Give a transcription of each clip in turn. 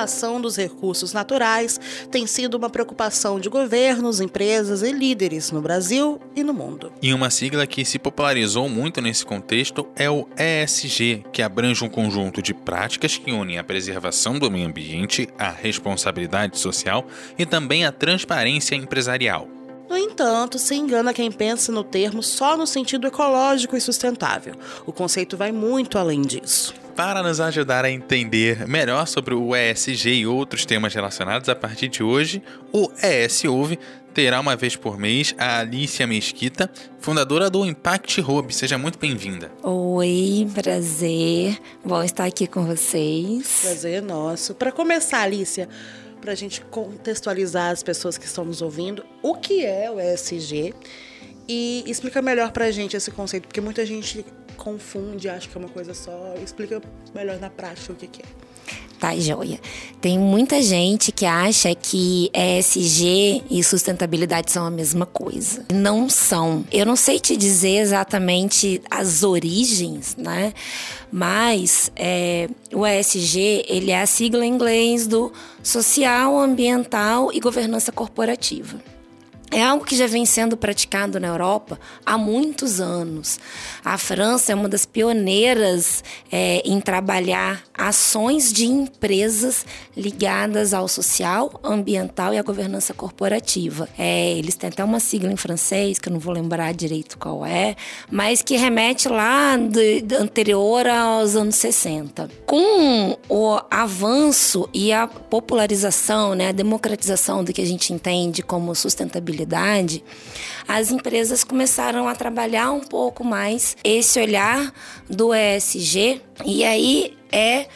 Preservação dos recursos naturais tem sido uma preocupação de governos, empresas e líderes no Brasil e no mundo. E uma sigla que se popularizou muito nesse contexto é o ESG, que abrange um conjunto de práticas que unem a preservação do meio ambiente, a responsabilidade social e também a transparência empresarial. No entanto, se engana quem pensa no termo só no sentido ecológico e sustentável. O conceito vai muito além disso. Para nos ajudar a entender melhor sobre o ESG e outros temas relacionados, a partir de hoje, o ES Ouve terá uma vez por mês a Alicia Mesquita, fundadora do Impact Hub. Seja muito bem-vinda. Oi, prazer. Bom estar aqui com vocês. Prazer é nosso. Para começar, Alicia, para a gente contextualizar as pessoas que estão nos ouvindo, o que é o ESG e explica melhor para a gente esse conceito, porque muita gente confunde, acha que é uma coisa só. Explica melhor na prática o que, que é. Tá, joia. Tem muita gente que acha que ESG e sustentabilidade são a mesma coisa. Não são. Eu não sei te dizer exatamente as origens, né? Mas é, o ESG, ele é a sigla em inglês do Social, Ambiental e Governança Corporativa. É algo que já vem sendo praticado na Europa há muitos anos. A França é uma das pioneiras é, em trabalhar ações de empresas ligadas ao social, ambiental e à governança corporativa. É, eles têm até uma sigla em francês, que eu não vou lembrar direito qual é, mas que remete lá de, de anterior aos anos 60. Com o avanço e a popularização, né, a democratização do que a gente entende como sustentabilidade, responsabilidade, as empresas começaram a trabalhar um pouco mais esse olhar do ESG. E aí é,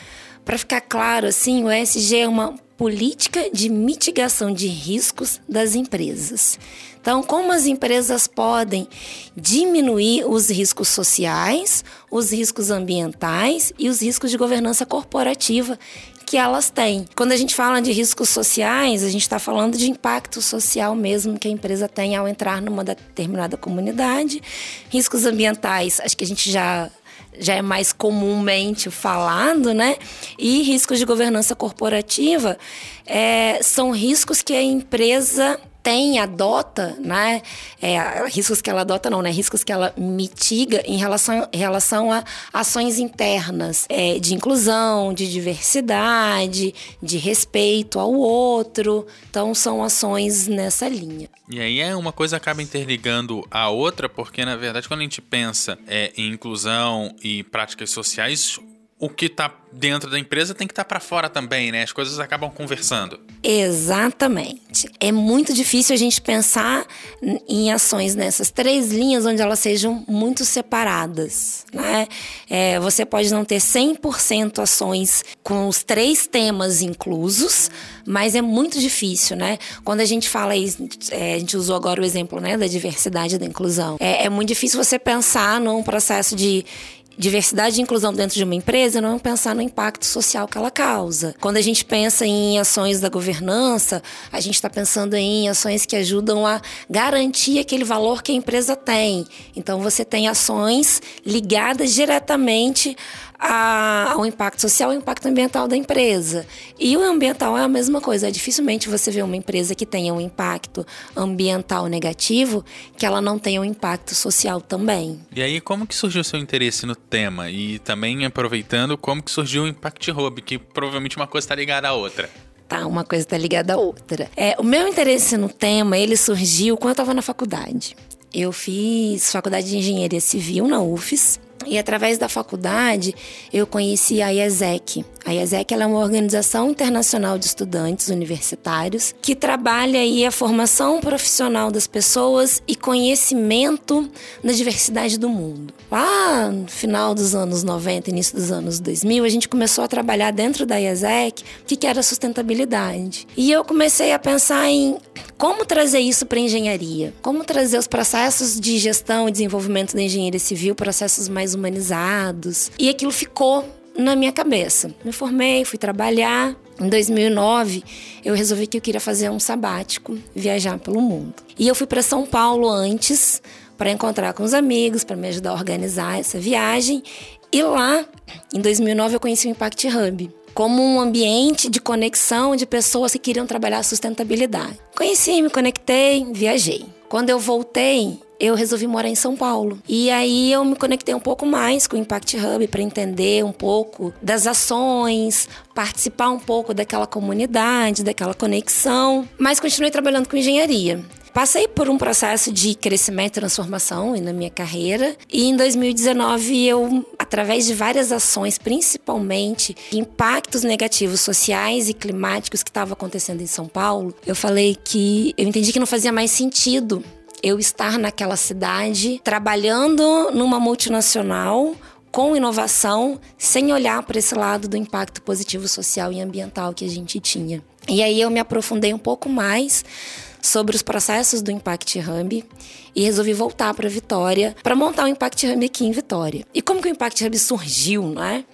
para ficar claro assim, o ESG é uma política de mitigação de riscos das empresas. Então, como as empresas podem diminuir os riscos sociais, os riscos ambientais e os riscos de governança corporativa que elas têm. Quando a gente fala de riscos sociais, a gente está falando de impacto social mesmo que a empresa tem ao entrar numa determinada comunidade. Riscos ambientais, acho que a gente já já é mais comumente falado, né? E riscos de governança corporativa é, são riscos que a empresa tem, adota, né? É, riscos que ela adota não, né? Riscos que ela mitiga em relação, em relação a ações internas é, de inclusão, de diversidade, de respeito ao outro. Então, são ações nessa linha. E aí é uma coisa acaba interligando a outra, porque na verdade quando a gente pensa é, em inclusão e práticas sociais, o que está dentro da empresa tem que estar tá para fora também, né? As coisas acabam conversando. Exatamente. É muito difícil a gente pensar em ações nessas três linhas onde elas sejam muito separadas, né? É, você pode não ter 100% ações com os três temas inclusos, mas é muito difícil, né? Quando a gente fala aí, é, a gente usou agora o exemplo, né, da diversidade e da inclusão. É, é muito difícil você pensar num processo de diversidade e inclusão dentro de uma empresa não é pensar no impacto social que ela causa. Quando a gente pensa em ações da governança, a gente está pensando em ações que ajudam a garantir aquele valor que a empresa tem. Então, você tem ações ligadas diretamente a, ao impacto social e impacto ambiental da empresa. E o ambiental é a mesma coisa. É dificilmente você vê uma empresa que tenha um impacto ambiental negativo que ela não tenha um impacto social também. E aí, como que surgiu o seu interesse no tema? E também aproveitando, como que surgiu o Impact Hub, que provavelmente uma coisa está ligada à outra tá? Uma coisa está ligada à outra. É, o meu interesse no tema, ele surgiu quando eu estava na faculdade. Eu fiz faculdade de engenharia civil na UFES e através da faculdade eu conheci a IESEC. A IESEC é uma organização internacional de estudantes universitários que trabalha aí a formação profissional das pessoas e conhecimento da diversidade do mundo. Lá no final dos anos 90, início dos anos 2000, a gente começou a trabalhar dentro da IESEC o que era sustentabilidade. E eu comecei a pensar em como trazer isso para a engenharia, como trazer os processos de gestão e desenvolvimento da engenharia civil, processos mais humanizados. E aquilo ficou na minha cabeça. Me formei, fui trabalhar Em 2009, eu resolvi que eu queria fazer um sabático, viajar pelo mundo. E eu fui para São Paulo antes para encontrar com os amigos, para me ajudar a organizar essa viagem. E lá, em 2009, eu conheci o Impact Hub como um ambiente de conexão de pessoas que queriam trabalhar sustentabilidade. Conheci, me conectei, viajei. Quando eu voltei, eu resolvi morar em São Paulo. E aí eu me conectei um pouco mais com o Impact Hub para entender um pouco das ações, participar um pouco daquela comunidade, daquela conexão, mas continuei trabalhando com engenharia. Passei por um processo de crescimento e transformação na minha carreira e em 2019 eu, através de várias ações, principalmente impactos negativos sociais e climáticos que estavam acontecendo em São Paulo, eu falei que eu entendi que não fazia mais sentido eu estar naquela cidade trabalhando numa multinacional com inovação, sem olhar para esse lado do impacto positivo social e ambiental que a gente tinha. E aí eu me aprofundei um pouco mais sobre os processos do Impact Hub e resolvi voltar para Vitória para montar o Impact Hub aqui em Vitória. E como que o Impact Hub surgiu, né?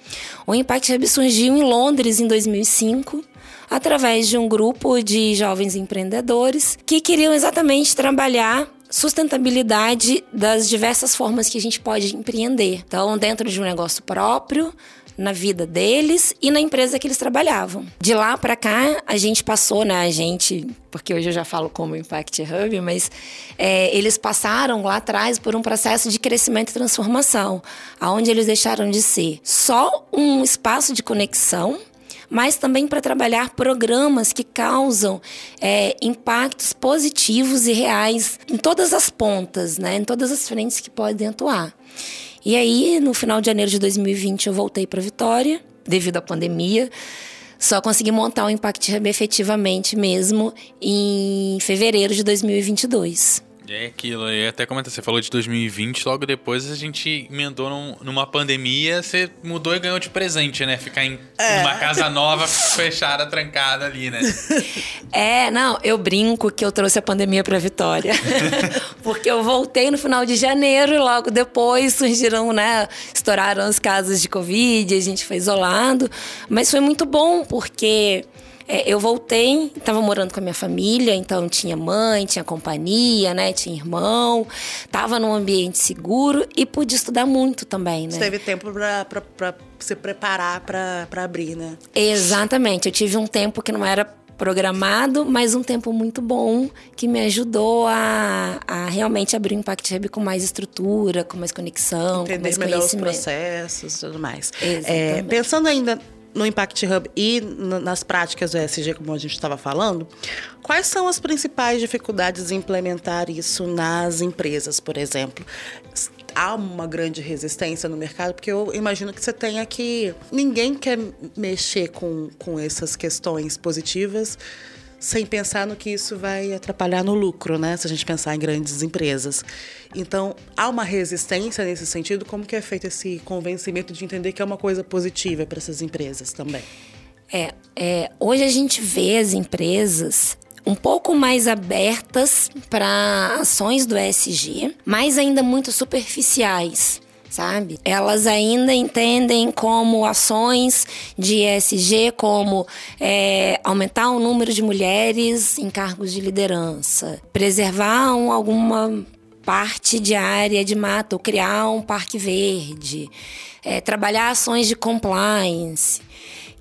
O Impact Hub surgiu em Londres em 2005 através de um grupo de jovens empreendedores que queriam exatamente trabalhar sustentabilidade das diversas formas que a gente pode empreender. Então, dentro de um negócio próprio, na vida deles e na empresa que eles trabalhavam. De lá para cá, a gente passou, né? A gente, porque hoje eu já falo como Impact Hub, mas é, eles passaram lá atrás por um processo de crescimento e transformação, aonde eles deixaram de ser só um espaço de conexão mas também para trabalhar programas que causam é, impactos positivos e reais em todas as pontas, né, em todas as frentes que podem atuar. E aí, no final de janeiro de 2020, eu voltei para Vitória, devido à pandemia. Só consegui montar o Impact Hub efetivamente mesmo em fevereiro de 2022. É aquilo, eu até comentar, você falou de 2020, logo depois a gente emendou num, numa pandemia, você mudou e ganhou de presente, né? Ficar em é. uma casa nova, fechada, trancada ali, né? É, não, eu brinco que eu trouxe a pandemia pra Vitória. Porque eu voltei no final de janeiro e logo depois surgiram, né? Estouraram os casos de Covid, a gente foi isolado. Mas foi muito bom, porque é, eu voltei, estava morando com a minha família, então tinha mãe, tinha companhia, né? Tinha irmão, estava num ambiente seguro e pude estudar muito também, né? Você teve tempo para se preparar para abrir, né? Exatamente. Eu tive um tempo que não era programado, mas um tempo muito bom que me ajudou a, a realmente abrir o Impact Hub com mais estrutura, com mais conexão, Entender com mais melhor os processos e tudo mais. É, pensando ainda no Impact Hub e nas práticas do ESG, como a gente estava falando, quais são as principais dificuldades em implementar isso nas empresas, por exemplo? Há uma grande resistência no mercado, porque eu imagino que você tenha que. Ninguém quer mexer com, com essas questões positivas sem pensar no que isso vai atrapalhar no lucro, né? Se a gente pensar em grandes empresas. Então, há uma resistência nesse sentido. Como que é feito esse convencimento de entender que é uma coisa positiva para essas empresas também? É, é, hoje a gente vê as empresas um pouco mais abertas para ações do ESG, mas ainda muito superficiais sabe? Elas ainda entendem como ações de ESG, como é, aumentar o número de mulheres em cargos de liderança, preservar um, alguma parte de área de mata, ou criar um parque verde, é, trabalhar ações de compliance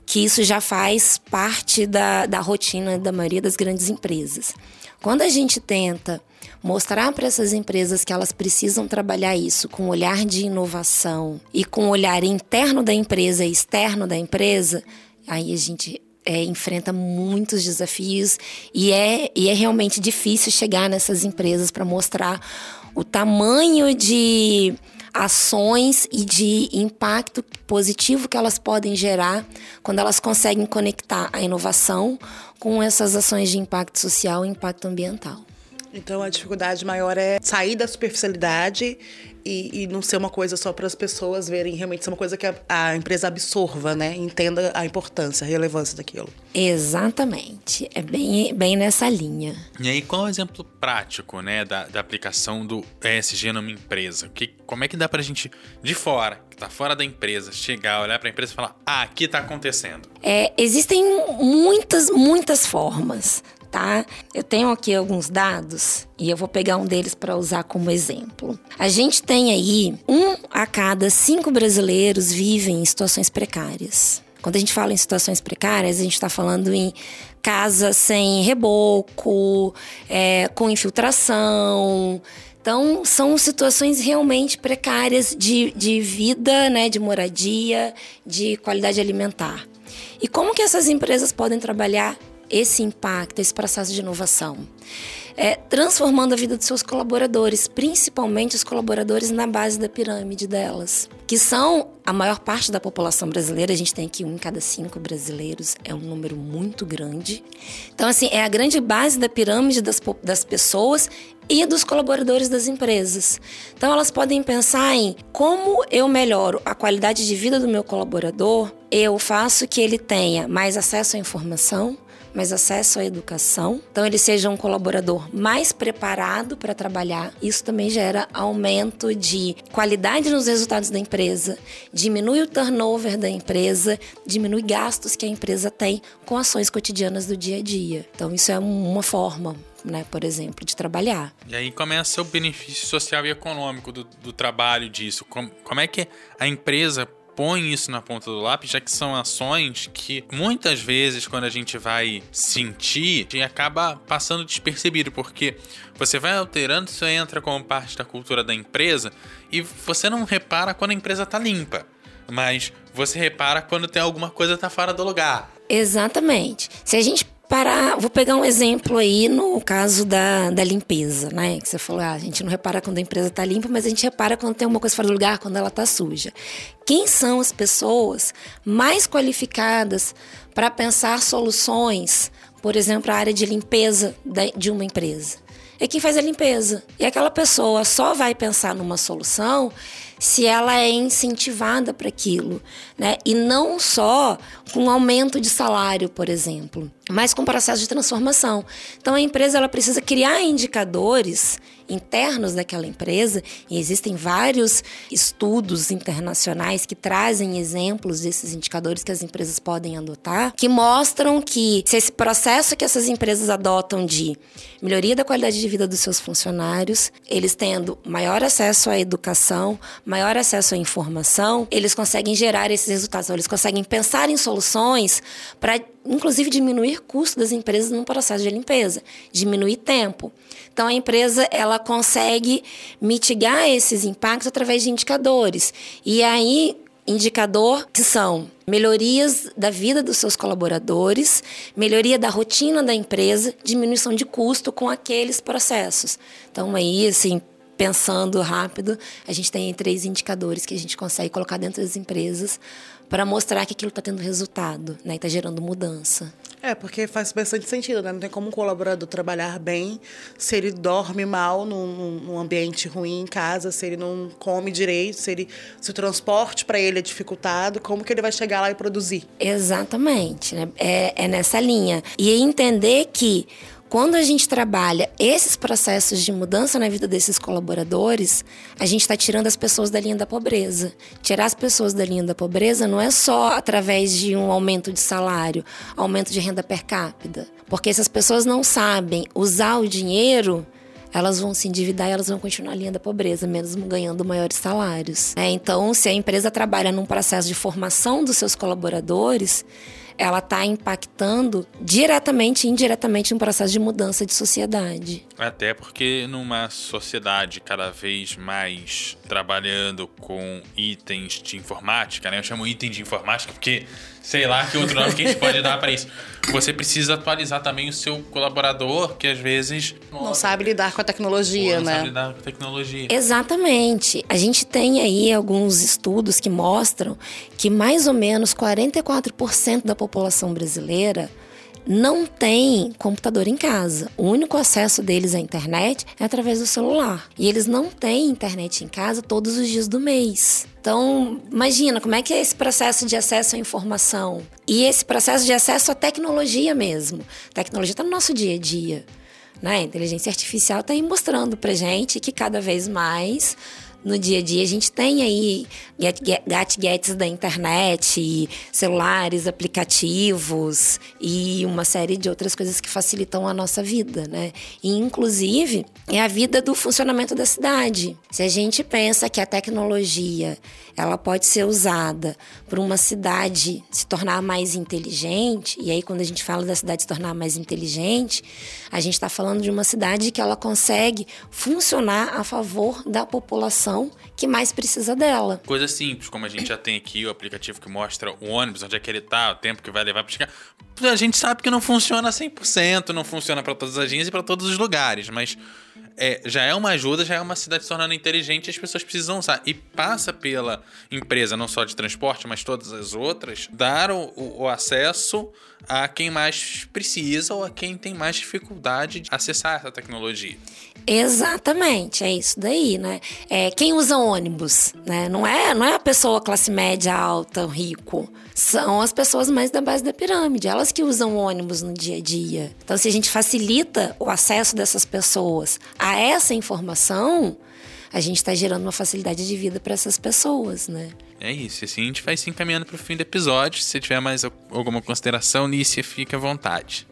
que isso já faz parte da, da rotina da maioria das grandes empresas. Quando a gente tenta mostrar para essas empresas que elas precisam trabalhar isso com olhar de inovação e com olhar interno da empresa e externo da empresa, aí a gente é, enfrenta muitos desafios e é, e é realmente difícil chegar nessas empresas para mostrar o tamanho de ações e de impacto positivo que elas podem gerar quando elas conseguem conectar a inovação com essas ações de impacto social e impacto ambiental. Então a dificuldade maior é sair da superficialidade e, e não ser uma coisa só para as pessoas verem, realmente ser uma coisa que a, a, empresa absorva, né? Entenda a importância, a relevância daquilo. Exatamente. É bem, bem nessa linha. E aí, qual é o exemplo prático, né, da, da aplicação do ESG numa empresa? Que, como é que dá pra gente, de fora, que tá fora da empresa, chegar, olhar pra empresa e falar, ah, aqui tá acontecendo? É, existem muitas, muitas formas tá? Eu tenho aqui alguns dados e eu vou pegar um deles para usar como exemplo. A gente tem aí um a cada cinco brasileiros vivem em situações precárias. Quando a gente fala em situações precárias, a gente está falando em casa sem reboco, é, com infiltração. Então, são situações realmente precárias de, de vida, né, de moradia, de qualidade alimentar. E como que essas empresas podem trabalhar esse impacto, esse processo de inovação. É, transformando a vida dos seus colaboradores, principalmente os colaboradores na base da pirâmide delas, que são a maior parte da população brasileira. A gente tem aqui um em cada cinco brasileiros, é um número muito grande. Então, assim, é a grande base da pirâmide das, das pessoas e dos colaboradores das empresas. Então, elas podem pensar em como eu melhoro a qualidade de vida do meu colaborador, eu faço que ele tenha mais acesso à informação mais acesso à educação. Então, ele seja um colaborador mais preparado para trabalhar. Isso também gera aumento de qualidade nos resultados da empresa, diminui o turnover da empresa, diminui gastos que a empresa tem com ações cotidianas do dia a dia. Então, isso é uma forma né, por exemplo, de trabalhar. E aí começa o benefício social e econômico do, do trabalho disso. Como, como é que a empresa põe isso na ponta do lápis, já que são ações que muitas vezes, quando a gente vai sentir, a gente acaba passando despercebido, porque você vai alterando, isso entra como parte da cultura da empresa e você não repara quando a empresa tá limpa. Mas você repara quando tem alguma coisa que tá fora do lugar. Exatamente. Se a gente Vou pegar um exemplo aí no caso da, da limpeza, né? Que você falou, ah, a gente não repara quando a empresa está limpa, mas a gente repara quando tem uma coisa fora do lugar, quando ela está suja. Quem são as pessoas mais qualificadas para pensar soluções, por exemplo, a área de limpeza de uma empresa? É quem faz a limpeza. E aquela pessoa só vai pensar numa solução se ela é incentivada para aquilo, né? E não só com aumento de salário, por exemplo, mas com processo de transformação. Então a empresa ela precisa criar indicadores internos daquela empresa, e existem vários estudos internacionais que trazem exemplos desses indicadores que as empresas podem adotar, que mostram que se esse processo que essas empresas adotam de melhoria da qualidade de vida dos seus funcionários, eles tendo maior acesso à educação, maior acesso à informação, eles conseguem gerar esses resultados. Então, eles conseguem pensar em soluções para, inclusive, diminuir custos das empresas no processo de limpeza, diminuir tempo. Então, a empresa ela consegue mitigar esses impactos através de indicadores. E aí, indicador que são melhorias da vida dos seus colaboradores, melhoria da rotina da empresa, diminuição de custo com aqueles processos. Então aí assim, pensando rápido, a gente tem três indicadores que a gente consegue colocar dentro das empresas para mostrar que aquilo está tendo resultado, né? Está gerando mudança. É, porque faz bastante sentido, né? Não tem como um colaborador trabalhar bem se ele dorme mal num, num ambiente ruim em casa, se ele não come direito, se, ele, se o transporte para ele é dificultado, como que ele vai chegar lá e produzir? Exatamente, né? É, é nessa linha. E entender que quando a gente trabalha esses processos de mudança na vida desses colaboradores, a gente está tirando as pessoas da linha da pobreza. Tirar as pessoas da linha da pobreza não é só através de um aumento de salário, aumento de renda per capita. Porque se as pessoas não sabem usar o dinheiro, elas vão se endividar e elas vão continuar na linha da pobreza, mesmo ganhando maiores salários. É, então, se a empresa trabalha num processo de formação dos seus colaboradores, ela está impactando diretamente e indiretamente no processo de mudança de sociedade. Até porque numa sociedade cada vez mais trabalhando com itens de informática, né? Eu chamo item de informática porque sei lá que outro nome que a gente pode dar para isso. Você precisa atualizar também o seu colaborador, que às vezes não sabe lidar com a tecnologia, não né? Não sabe lidar com a tecnologia. Exatamente. A gente tem aí alguns estudos que mostram que mais ou menos 44% da população brasileira não têm computador em casa. O único acesso deles à internet é através do celular. E eles não têm internet em casa todos os dias do mês. Então, imagina como é que é esse processo de acesso à informação e esse processo de acesso à tecnologia mesmo. A tecnologia está no nosso dia a dia. Né? A inteligência artificial está aí mostrando para gente que cada vez mais no dia a dia. A gente tem aí gadgets da internet, celulares, aplicativos e uma série de outras coisas que facilitam a nossa vida, né? E, inclusive, é a vida do funcionamento da cidade. Se a gente pensa que a tecnologia ela pode ser usada para uma cidade se tornar mais inteligente, e aí quando a gente fala da cidade se tornar mais inteligente, a gente está falando de uma cidade que ela consegue funcionar a favor da população que mais precisa dela. Coisa simples, como a gente já tem aqui o aplicativo que mostra o ônibus, onde é que ele está, o tempo que vai levar para chegar. A gente sabe que não funciona 100%, não funciona para todas as agências e para todos os lugares, mas é, já é uma ajuda, já é uma cidade se tornando inteligente as pessoas precisam usar. E passa pela empresa, não só de transporte, mas todas as outras, dar o, o acesso a quem mais precisa ou a quem tem mais dificuldade de acessar essa tecnologia. Exatamente, é isso daí, né? É, quem usa ônibus, né? Não é, não é a pessoa classe média alta, rico. São as pessoas mais da base da pirâmide, elas que usam ônibus no dia a dia. Então, se a gente facilita o acesso dessas pessoas a essa informação, a gente está gerando uma facilidade de vida para essas pessoas, né? É isso. Assim a gente vai se encaminhando para o fim do episódio. Se tiver mais alguma consideração, Nícia, fica à vontade.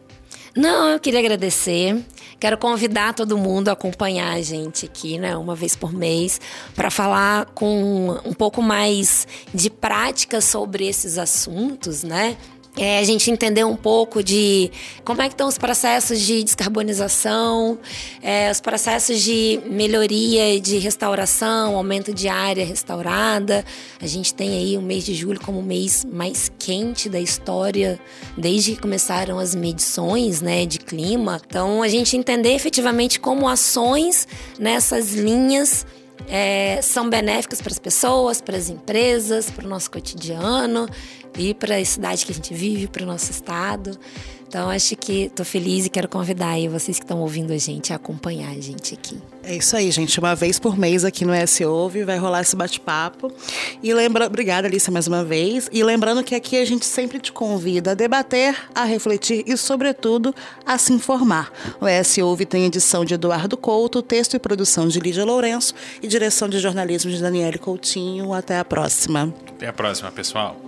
Não, eu queria agradecer. Quero convidar todo mundo a acompanhar a gente aqui, né, uma vez por mês, para falar com um pouco mais de prática sobre esses assuntos, né? É, a gente entender um pouco de como é que estão os processos de descarbonização, é, os processos de melhoria de restauração, aumento de área restaurada. A gente tem aí o mês de julho como o mês mais quente da história, desde que começaram as medições né, de clima. Então, a gente entender efetivamente como ações nessas linhas é, são benéficas para as pessoas, para as empresas, para o nosso cotidiano e para a cidade que a gente vive, para o nosso estado. Então, acho que estou feliz e quero convidar aí vocês que estão ouvindo a gente a acompanhar a gente aqui. É isso aí, gente. Uma vez por mês aqui no S Ouve vai rolar esse bate-papo. E lembra, obrigada, Alicia, mais uma vez. E lembrando que aqui a gente sempre te convida a debater, a refletir e, sobretudo, a se informar. O S Ouve tem edição de Eduardo Couto, texto e produção de Lídia Lourenço e direção de jornalismo de Daniele Coutinho. Até a próxima. Até a próxima, pessoal.